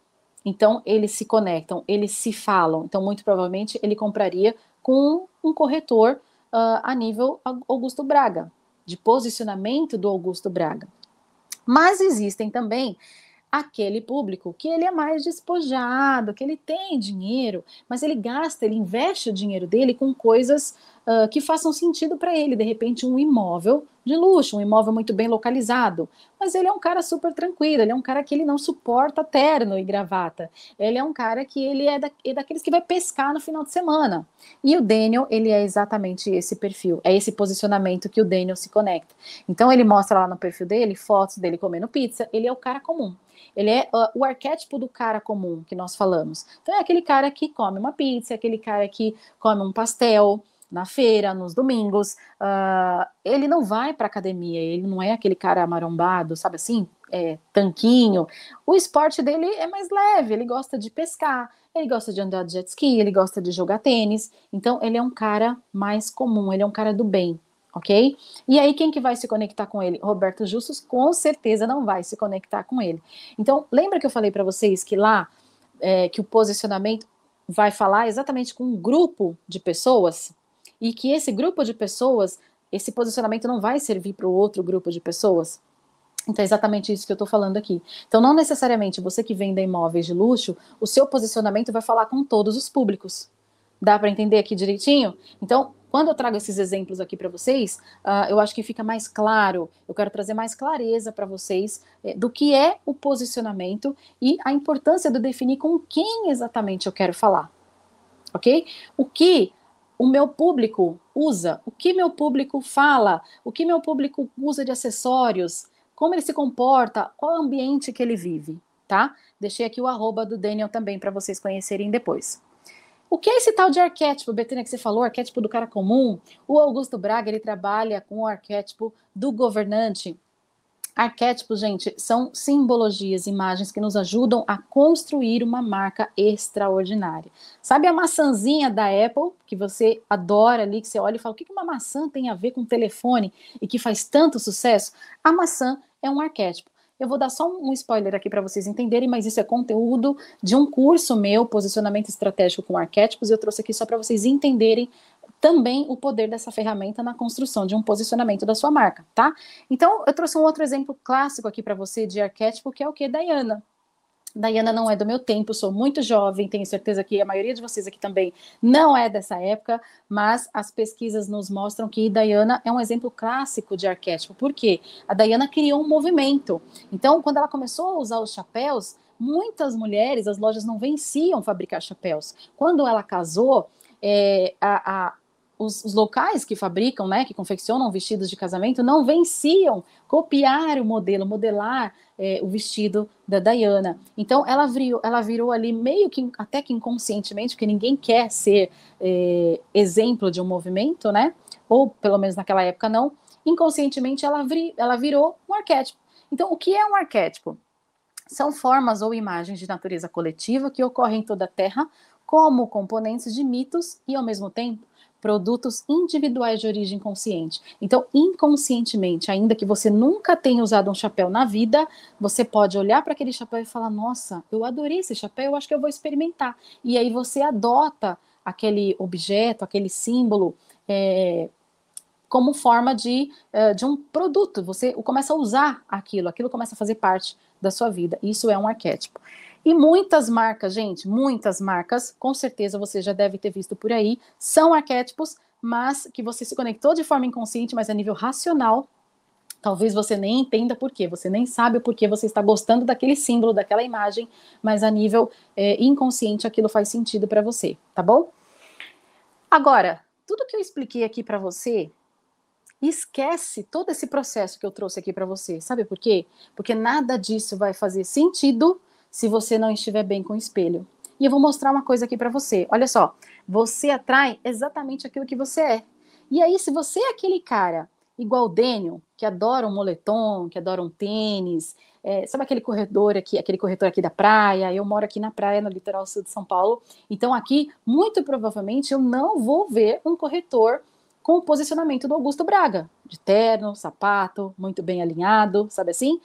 Speaker 2: então, eles se conectam, eles se falam. Então, muito provavelmente, ele compraria com um corretor uh, a nível Augusto Braga, de posicionamento do Augusto Braga. Mas existem também aquele público que ele é mais despojado, que ele tem dinheiro, mas ele gasta, ele investe o dinheiro dele com coisas uh, que façam sentido para ele. De repente, um imóvel de luxo, um imóvel muito bem localizado. Mas ele é um cara super tranquilo, ele é um cara que ele não suporta terno e gravata. Ele é um cara que ele é, da, é daqueles que vai pescar no final de semana. E o Daniel, ele é exatamente esse perfil, é esse posicionamento que o Daniel se conecta. Então ele mostra lá no perfil dele fotos dele comendo pizza, ele é o cara comum. Ele é uh, o arquétipo do cara comum que nós falamos. Então é aquele cara que come uma pizza, é aquele cara que come um pastel, na feira, nos domingos. Uh, ele não vai para academia, ele não é aquele cara marombado, sabe assim, é, tanquinho. O esporte dele é mais leve, ele gosta de pescar, ele gosta de andar de jet ski, ele gosta de jogar tênis. Então, ele é um cara mais comum, ele é um cara do bem, ok? E aí, quem que vai se conectar com ele? Roberto Justus com certeza não vai se conectar com ele. Então, lembra que eu falei para vocês que lá, é, que o posicionamento vai falar exatamente com um grupo de pessoas? E que esse grupo de pessoas, esse posicionamento não vai servir para o outro grupo de pessoas. Então é exatamente isso que eu estou falando aqui. Então, não necessariamente você que vende imóveis de luxo, o seu posicionamento vai falar com todos os públicos. Dá para entender aqui direitinho? Então, quando eu trago esses exemplos aqui para vocês, uh, eu acho que fica mais claro, eu quero trazer mais clareza para vocês eh, do que é o posicionamento e a importância de definir com quem exatamente eu quero falar. Ok? O que o meu público usa, o que meu público fala, o que meu público usa de acessórios, como ele se comporta, qual o ambiente que ele vive, tá? Deixei aqui o arroba do Daniel também para vocês conhecerem depois. O que é esse tal de arquétipo, Betânia, que você falou, arquétipo do cara comum? O Augusto Braga, ele trabalha com o arquétipo do governante, Arquétipos, gente, são simbologias, imagens que nos ajudam a construir uma marca extraordinária. Sabe a maçãzinha da Apple, que você adora ali, que você olha e fala: o que uma maçã tem a ver com telefone e que faz tanto sucesso? A maçã é um arquétipo. Eu vou dar só um spoiler aqui para vocês entenderem, mas isso é conteúdo de um curso meu, Posicionamento Estratégico com Arquétipos, e eu trouxe aqui só para vocês entenderem também o poder dessa ferramenta na construção de um posicionamento da sua marca, tá? Então, eu trouxe um outro exemplo clássico aqui para você de arquétipo, que é o que? Diana. Diana não é do meu tempo, sou muito jovem, tenho certeza que a maioria de vocês aqui também não é dessa época, mas as pesquisas nos mostram que Diana é um exemplo clássico de arquétipo. Por quê? A Diana criou um movimento. Então, quando ela começou a usar os chapéus, muitas mulheres, as lojas não venciam fabricar chapéus. Quando ela casou, é, a, a os, os, locais que fabricam, né, que confeccionam vestidos de casamento, não venciam copiar o modelo, modelar é, o vestido da Diana. Então, ela virou, ela virou ali meio que, até que inconscientemente, porque ninguém quer ser é, exemplo de um movimento, né, ou pelo menos naquela época não, inconscientemente ela, vir, ela virou um arquétipo. Então, o que é um arquétipo? São formas ou imagens de natureza coletiva que ocorrem em toda a Terra como componentes de mitos e, ao mesmo tempo, produtos individuais de origem consciente. Então, inconscientemente, ainda que você nunca tenha usado um chapéu na vida, você pode olhar para aquele chapéu e falar: Nossa, eu adorei esse chapéu, eu acho que eu vou experimentar. E aí você adota aquele objeto, aquele símbolo. É, como forma de, uh, de um produto, você começa a usar aquilo, aquilo começa a fazer parte da sua vida. Isso é um arquétipo. E muitas marcas, gente, muitas marcas, com certeza você já deve ter visto por aí, são arquétipos, mas que você se conectou de forma inconsciente, mas a nível racional, talvez você nem entenda por quê, você nem sabe o porquê você está gostando daquele símbolo, daquela imagem, mas a nível é, inconsciente aquilo faz sentido para você, tá bom? Agora, tudo que eu expliquei aqui para você, esquece todo esse processo que eu trouxe aqui para você. Sabe por quê? Porque nada disso vai fazer sentido se você não estiver bem com o espelho. E eu vou mostrar uma coisa aqui para você. Olha só, você atrai exatamente aquilo que você é. E aí, se você é aquele cara igual o Daniel, que adora um moletom, que adora um tênis, é, sabe aquele corredor aqui, aquele corretor aqui da praia? Eu moro aqui na praia, no litoral sul de São Paulo. Então, aqui, muito provavelmente, eu não vou ver um corretor com o posicionamento do Augusto Braga, de terno, sapato, muito bem alinhado, sabe assim?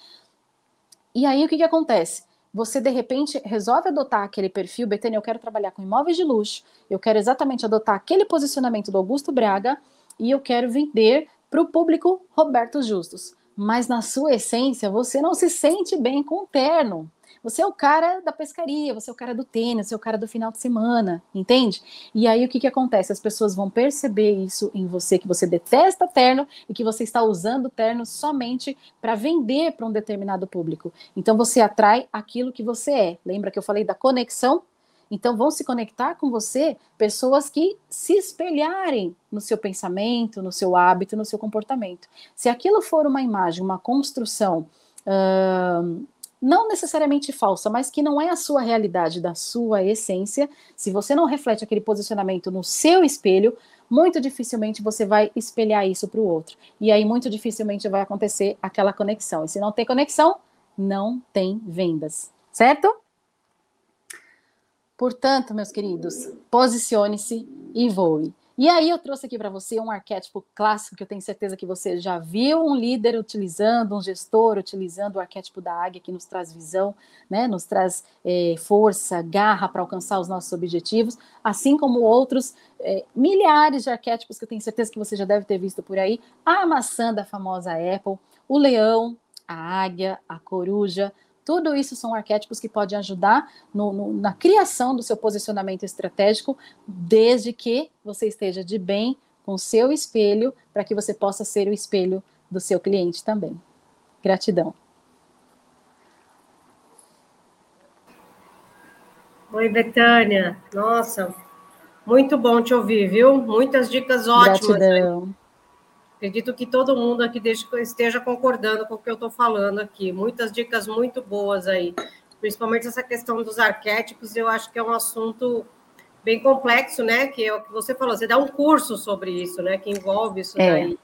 Speaker 2: E aí, o que, que acontece? Você de repente resolve adotar aquele perfil, Betânia, eu quero trabalhar com imóveis de luxo, eu quero exatamente adotar aquele posicionamento do Augusto Braga e eu quero vender para o público Roberto Justus. Mas na sua essência, você não se sente bem com o terno. Você é o cara da pescaria, você é o cara do tênis, você é o cara do final de semana, entende? E aí o que, que acontece? As pessoas vão perceber isso em você, que você detesta terno e que você está usando terno somente para vender para um determinado público. Então você atrai aquilo que você é. Lembra que eu falei da conexão? Então vão se conectar com você pessoas que se espelharem no seu pensamento, no seu hábito, no seu comportamento. Se aquilo for uma imagem, uma construção uh, não necessariamente falsa, mas que não é a sua realidade, da sua essência, se você não reflete aquele posicionamento no seu espelho, muito dificilmente você vai espelhar isso para o outro. E aí, muito dificilmente vai acontecer aquela conexão. E se não tem conexão, não tem vendas, certo? Portanto, meus queridos, posicione-se e voe. E aí eu trouxe aqui para você um arquétipo clássico que eu tenho certeza que você já viu um líder utilizando, um gestor utilizando o arquétipo da águia que nos traz visão, né, nos traz é, força, garra para alcançar os nossos objetivos, assim como outros é, milhares de arquétipos que eu tenho certeza que você já deve ter visto por aí, a maçã da famosa Apple, o leão, a águia, a coruja, tudo isso são arquétipos que podem ajudar no, no, na criação do seu posicionamento estratégico, desde que você esteja de bem com o seu espelho, para que você possa ser o espelho do seu cliente também. Gratidão.
Speaker 3: Oi, Betânia. Nossa, muito bom te ouvir, viu? Muitas dicas ótimas. Gratidão. Né? Acredito que todo mundo aqui esteja concordando com o que eu estou falando aqui. Muitas dicas muito boas aí. Principalmente essa questão dos arquétipos, eu acho que é um assunto bem complexo, né? Que é o que você falou, você dá um curso sobre isso, né? Que envolve isso é. daí.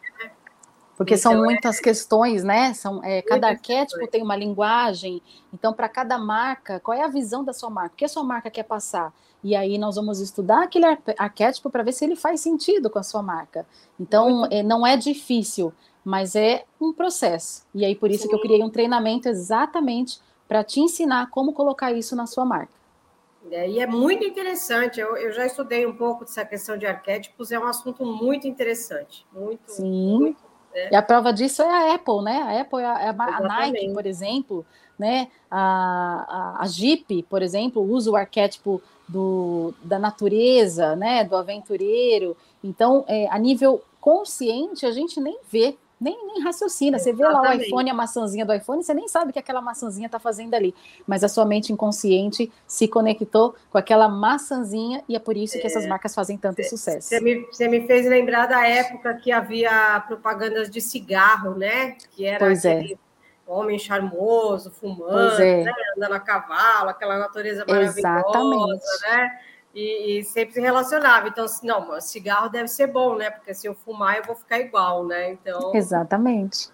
Speaker 2: Porque então, são muitas é... questões, né? São, é, cada arquétipo tem uma linguagem. Então, para cada marca, qual é a visão da sua marca? O que a sua marca quer passar? E aí nós vamos estudar aquele arquétipo para ver se ele faz sentido com a sua marca. Então, é, não é difícil, mas é um processo. E aí por isso Sim. que eu criei um treinamento exatamente para te ensinar como colocar isso na sua marca.
Speaker 3: É, e é muito interessante. Eu, eu, já estudei um pouco dessa questão de arquétipos. É um assunto muito interessante. Muito.
Speaker 2: Sim. Muito, é. E a prova disso é a Apple, né? A Apple, a, a Nike, por exemplo, né? A, a, a Jeep, por exemplo, usa o arquétipo do, da natureza, né, do aventureiro. Então, é, a nível consciente, a gente nem vê, nem, nem raciocina. Você vê lá o iPhone, a maçãzinha do iPhone, você nem sabe o que aquela maçãzinha está fazendo ali. Mas a sua mente inconsciente se conectou com aquela maçãzinha e é por isso que essas é. marcas fazem tanto sucesso.
Speaker 3: Você me, me, fez lembrar da época que havia propagandas de cigarro, né? Que era
Speaker 2: pois aquele... é
Speaker 3: homem charmoso, fumando, é. né, andando a cavalo, aquela natureza maravilhosa, Exatamente. né? E, e, sempre se relacionava. Então, assim, não, cigarro deve ser bom, né? Porque se eu fumar, eu vou ficar igual, né? Então.
Speaker 2: Exatamente.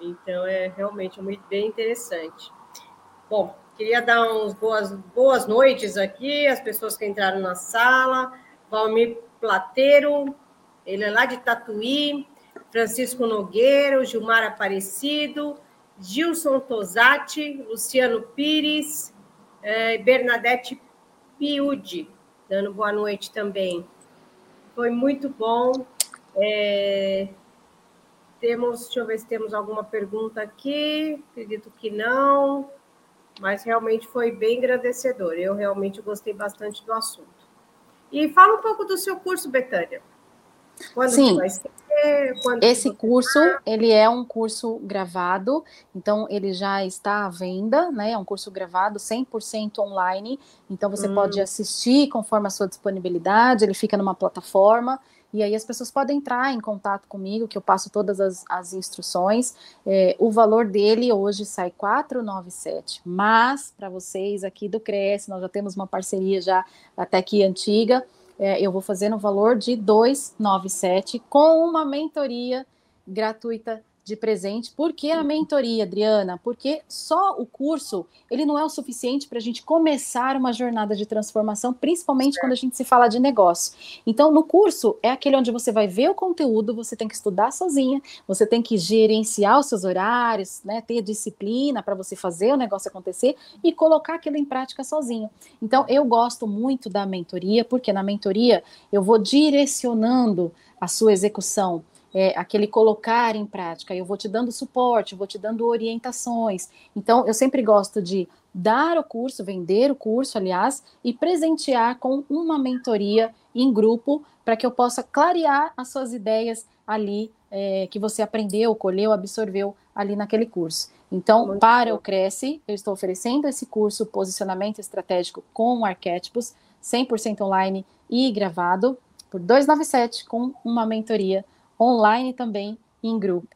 Speaker 3: Então, é realmente muito bem interessante. Bom, queria dar uns boas, boas noites aqui, as pessoas que entraram na sala. Valmir Plateiro, ele é lá de Tatuí. Francisco Nogueiro, Gilmar Aparecido, Gilson Tosati, Luciano Pires, eh, Bernadette Piudi, dando boa noite também. Foi muito bom. É, temos, deixa eu ver se temos alguma pergunta aqui. Acredito que não, mas realmente foi bem agradecedor. Eu realmente gostei bastante do assunto. E fala um pouco do seu curso, Betânia.
Speaker 2: Quando Sim. Quando Esse curso, ele é um curso gravado, então ele já está à venda, né? É um curso gravado 100% online, então você hum. pode assistir conforme a sua disponibilidade, ele fica numa plataforma, e aí as pessoas podem entrar em contato comigo, que eu passo todas as, as instruções. É, o valor dele hoje sai 497, mas para vocês aqui do Cresce, nós já temos uma parceria já até aqui antiga, é, eu vou fazer no valor de 297 com uma mentoria gratuita de presente. Por que a mentoria, Adriana? Porque só o curso, ele não é o suficiente para a gente começar uma jornada de transformação, principalmente quando a gente se fala de negócio. Então, no curso, é aquele onde você vai ver o conteúdo, você tem que estudar sozinha, você tem que gerenciar os seus horários, né, ter disciplina para você fazer o negócio acontecer e colocar aquilo em prática sozinho. Então, eu gosto muito da mentoria, porque na mentoria eu vou direcionando a sua execução é, aquele colocar em prática. Eu vou te dando suporte, eu vou te dando orientações. Então, eu sempre gosto de dar o curso, vender o curso, aliás, e presentear com uma mentoria em grupo para que eu possa clarear as suas ideias ali é, que você aprendeu, colheu, absorveu ali naquele curso. Então, Muito para bom. o Cresce, eu estou oferecendo esse curso Posicionamento Estratégico com Arquétipos, 100% online e gravado, por 297, com uma mentoria online também em grupo.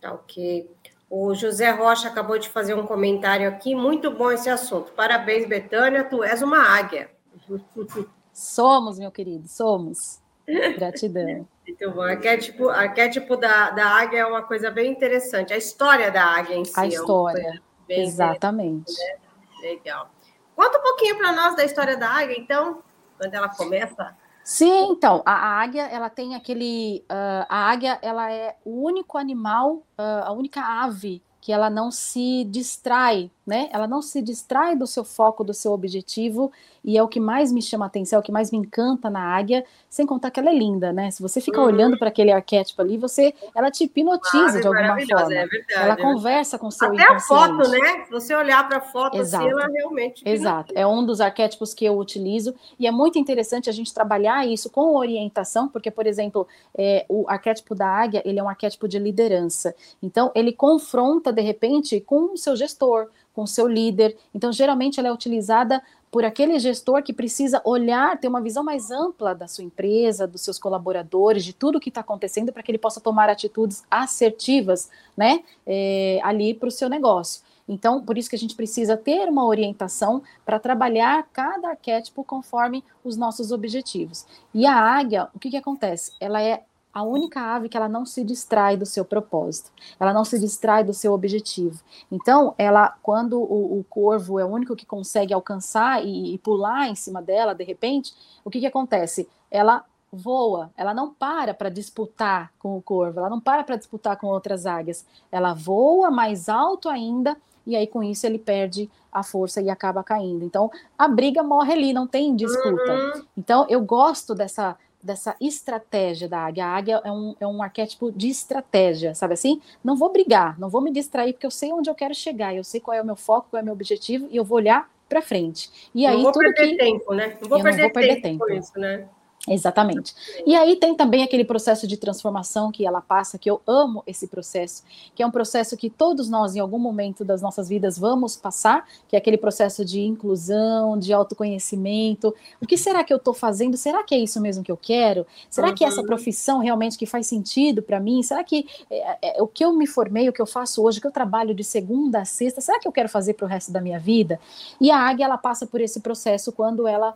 Speaker 3: Tá ok. O José Rocha acabou de fazer um comentário aqui, muito bom esse assunto. Parabéns, Betânia, tu és uma águia.
Speaker 2: Somos, meu querido, somos. Gratidão.
Speaker 3: Muito bom. Arquétipo, arquétipo da, da águia é uma coisa bem interessante. A história da águia em si.
Speaker 2: A história, é exatamente. Né?
Speaker 3: Legal. Conta um pouquinho para nós da história da águia, então, quando ela começa
Speaker 2: Sim, então, a águia, ela tem aquele. Uh, a águia, ela é o único animal, uh, a única ave que ela não se distrai, né? Ela não se distrai do seu foco, do seu objetivo, e é o que mais me chama a atenção, é o que mais me encanta na águia, sem contar que ela é linda, né? Se você fica uhum. olhando para aquele arquétipo ali, você, ela te hipnotiza ah, de alguma forma. É verdade, ela é conversa com o seu
Speaker 3: Até a foto, né? Se você olhar para a foto, Exato. assim, ela realmente.
Speaker 2: Exato. É um dos arquétipos que eu utilizo, e é muito interessante a gente trabalhar isso com orientação, porque, por exemplo, é, o arquétipo da águia, ele é um arquétipo de liderança. Então, ele confronta, de repente, com o seu gestor, com o seu líder. Então, geralmente, ela é utilizada por aquele gestor que precisa olhar, ter uma visão mais ampla da sua empresa, dos seus colaboradores, de tudo que está acontecendo, para que ele possa tomar atitudes assertivas, né, é, ali para o seu negócio. Então, por isso que a gente precisa ter uma orientação para trabalhar cada arquétipo conforme os nossos objetivos. E a águia, o que, que acontece? Ela é a única ave que ela não se distrai do seu propósito, ela não se distrai do seu objetivo. Então, ela, quando o, o corvo é o único que consegue alcançar e, e, pular em cima dela, de repente, o que, que acontece? Ela voa, ela não para para disputar com o corvo, ela não para para disputar com outras águias, ela voa mais alto ainda e aí com isso ele perde a força e acaba caindo. Então, a briga morre ali, não tem disputa. Uhum. Então, eu gosto dessa dessa estratégia da águia. A águia é um, é um arquétipo de estratégia, sabe assim? Não vou brigar, não vou me distrair, porque eu sei onde eu quero chegar, eu sei qual é o meu foco, qual é o meu objetivo, e eu vou olhar para frente. E
Speaker 3: não
Speaker 2: aí,
Speaker 3: vou tudo perder que... tempo, né? Não vou, perder, não vou perder tempo, tempo. Isso, né?
Speaker 2: Exatamente. E aí tem também aquele processo de transformação que ela passa, que eu amo esse processo, que é um processo que todos nós, em algum momento das nossas vidas, vamos passar, que é aquele processo de inclusão, de autoconhecimento. O que será que eu estou fazendo? Será que é isso mesmo que eu quero? Será uhum. que é essa uhum. profissão realmente que faz sentido para mim? Será que é, é, é, o que eu me formei, o que eu faço hoje, o que eu trabalho de segunda a sexta, será que eu quero fazer para o resto da minha vida? E a águia, ela passa por esse processo quando ela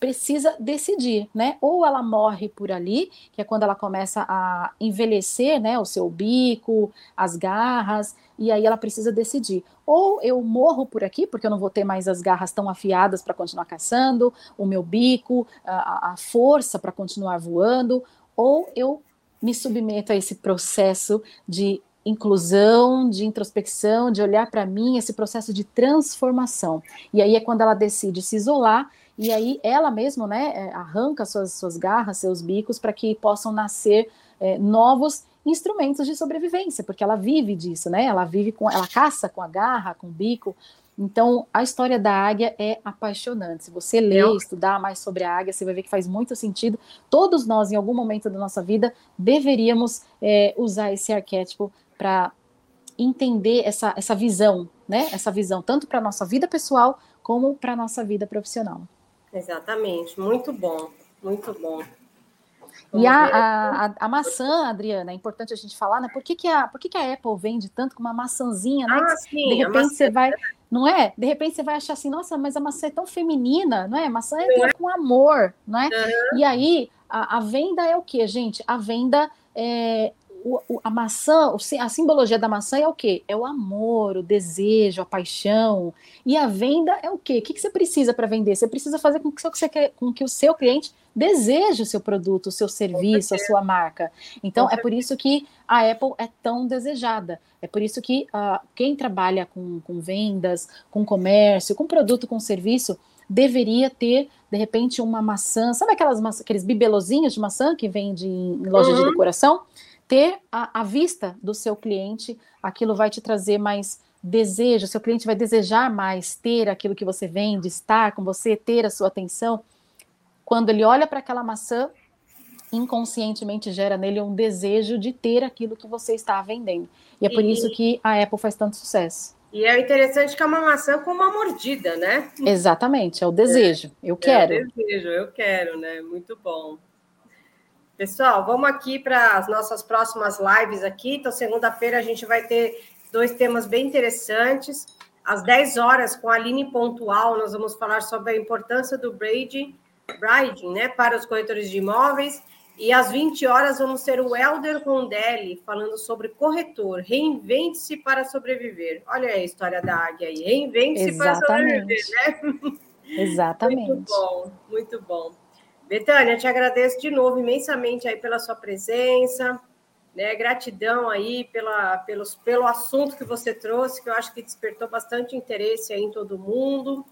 Speaker 2: precisa decidir, né? Ou ela morre por ali, que é quando ela começa a envelhecer, né? O seu bico, as garras, e aí ela precisa decidir. Ou eu morro por aqui, porque eu não vou ter mais as garras tão afiadas para continuar caçando, o meu bico, a, a força para continuar voando, ou eu me submeto a esse processo de inclusão, de introspecção, de olhar para mim, esse processo de transformação. E aí é quando ela decide se isolar e aí ela mesma, né, é, arranca suas, suas garras, seus bicos, para que possam nascer é, novos instrumentos de sobrevivência, porque ela vive disso, né? Ela vive com, ela caça com a garra, com o bico. Então, a história da águia é apaixonante. Se você ler, estudar mais sobre a águia, você vai ver que faz muito sentido. Todos nós, em algum momento da nossa vida, deveríamos é, usar esse arquétipo para entender essa, essa visão, né? Essa visão, tanto para a nossa vida pessoal como para a nossa vida profissional.
Speaker 3: Exatamente, muito bom, muito bom.
Speaker 2: e a, a, a, maçã, Adriana, é importante a gente falar, né? Por que, que, a, por que, que a Apple vende tanto com uma maçãzinha, né?
Speaker 3: Ah, sim,
Speaker 2: de repente você vai, não é? De repente você vai achar assim, nossa, mas a maçã é tão feminina, não é? A maçã é, é. com amor, não é? Uhum. E aí, a, a, venda é o que, gente? A venda é, o, o, a maçã, a simbologia da maçã é o quê? É o amor, o desejo, a paixão. E a venda é o quê? O que, que você precisa para vender? Você precisa fazer com que, você quer, com que o seu cliente deseje o seu produto, o seu serviço, a sua marca. Então, é por isso que a Apple é tão desejada. É por isso que uh, quem trabalha com, com vendas, com comércio, com produto, com serviço, deveria ter, de repente, uma maçã, sabe aquelas maçã, aqueles bibelozinhos de maçã que vende em loja uhum. de decoração? Ter a, a vista do seu cliente, aquilo vai te trazer mais desejo, seu cliente vai desejar mais ter aquilo que você vende, estar com você, ter a sua atenção. Quando ele olha para aquela maçã, inconscientemente gera nele um desejo de ter aquilo que você está vendendo. E é por e... isso que a Apple faz tanto sucesso.
Speaker 3: E é interessante que é uma maçã com uma mordida, né?
Speaker 2: Exatamente, é o desejo. É, eu quero.
Speaker 3: É o desejo, eu quero, né? Muito bom. Pessoal, vamos aqui para as nossas próximas lives aqui. Então, segunda-feira a gente vai ter dois temas bem interessantes. Às 10 horas, com a Aline Pontual, nós vamos falar sobre a importância do braiding, braiding né, para os corretores de imóveis. E às 20 horas vamos ter o Helder Rondelli falando sobre corretor. Reinvente-se para sobreviver. Olha a história da águia aí. Reinvente-se para sobreviver, né?
Speaker 2: Exatamente.
Speaker 3: Muito bom, muito bom. Betânia, te agradeço de novo imensamente aí pela sua presença, né? Gratidão aí pela, pelos, pelo assunto que você trouxe, que eu acho que despertou bastante interesse aí em todo mundo.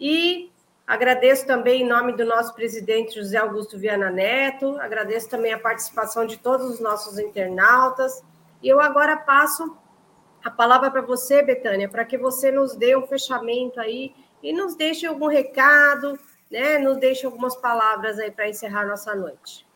Speaker 3: E agradeço também em nome do nosso presidente José Augusto Viana Neto, agradeço também a participação de todos os nossos internautas. E eu agora passo a palavra para você, Betânia, para que você nos dê um fechamento aí e nos deixe algum recado, né? Nos deixe algumas palavras aí para encerrar nossa noite.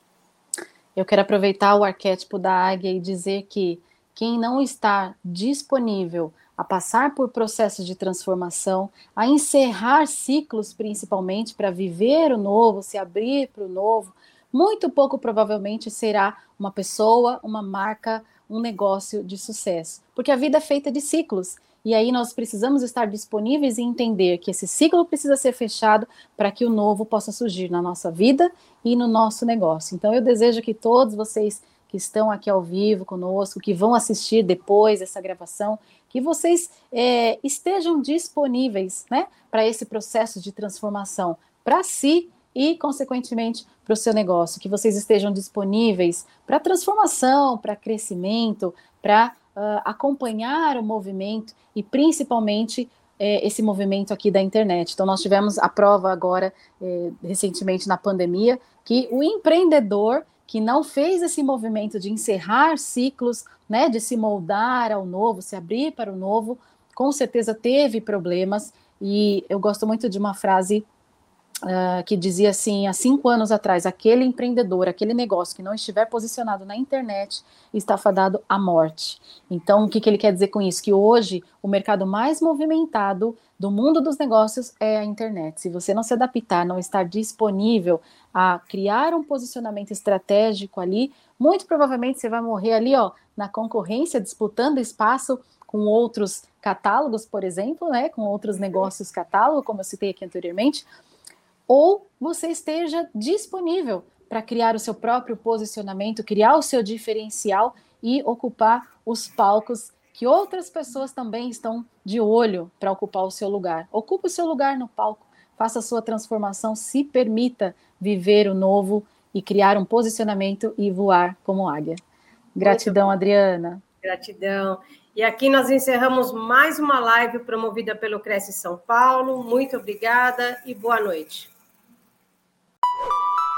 Speaker 2: Eu quero aproveitar o arquétipo da águia e dizer que quem não está disponível a passar por processos de transformação, a encerrar ciclos, principalmente para viver o novo, se abrir para o novo, muito pouco provavelmente será uma pessoa, uma marca, um negócio de sucesso. Porque a vida é feita de ciclos. E aí nós precisamos estar disponíveis e entender que esse ciclo precisa ser fechado para que o novo possa surgir na nossa vida e no nosso negócio. Então eu desejo que todos vocês que estão aqui ao vivo conosco, que vão assistir depois essa gravação, que vocês é, estejam disponíveis né, para esse processo de transformação para si e, consequentemente, para o seu negócio, que vocês estejam disponíveis para transformação, para crescimento, para uh, acompanhar o movimento e principalmente é, esse movimento aqui da internet. Então, nós tivemos a prova agora, é, recentemente na pandemia, que o empreendedor que não fez esse movimento de encerrar ciclos, né, de se moldar ao novo, se abrir para o novo, com certeza teve problemas. E eu gosto muito de uma frase uh, que dizia assim, há cinco anos atrás, aquele empreendedor, aquele negócio que não estiver posicionado na internet está fadado à morte. Então, o que, que ele quer dizer com isso? Que hoje o mercado mais movimentado do mundo dos negócios é a internet. Se você não se adaptar, não estar disponível a criar um posicionamento estratégico ali, muito provavelmente você vai morrer ali, ó, na concorrência, disputando espaço com outros catálogos, por exemplo, né, com outros negócios catálogo, como eu citei aqui anteriormente, ou você esteja disponível para criar o seu próprio posicionamento, criar o seu diferencial e ocupar os palcos que outras pessoas também estão de olho para ocupar o seu lugar. Ocupe o seu lugar no palco, faça a sua transformação, se permita viver o novo e criar um posicionamento e voar como águia. Gratidão, Adriana.
Speaker 3: Gratidão. E aqui nós encerramos mais uma live promovida pelo Cresce São Paulo. Muito obrigada e boa noite.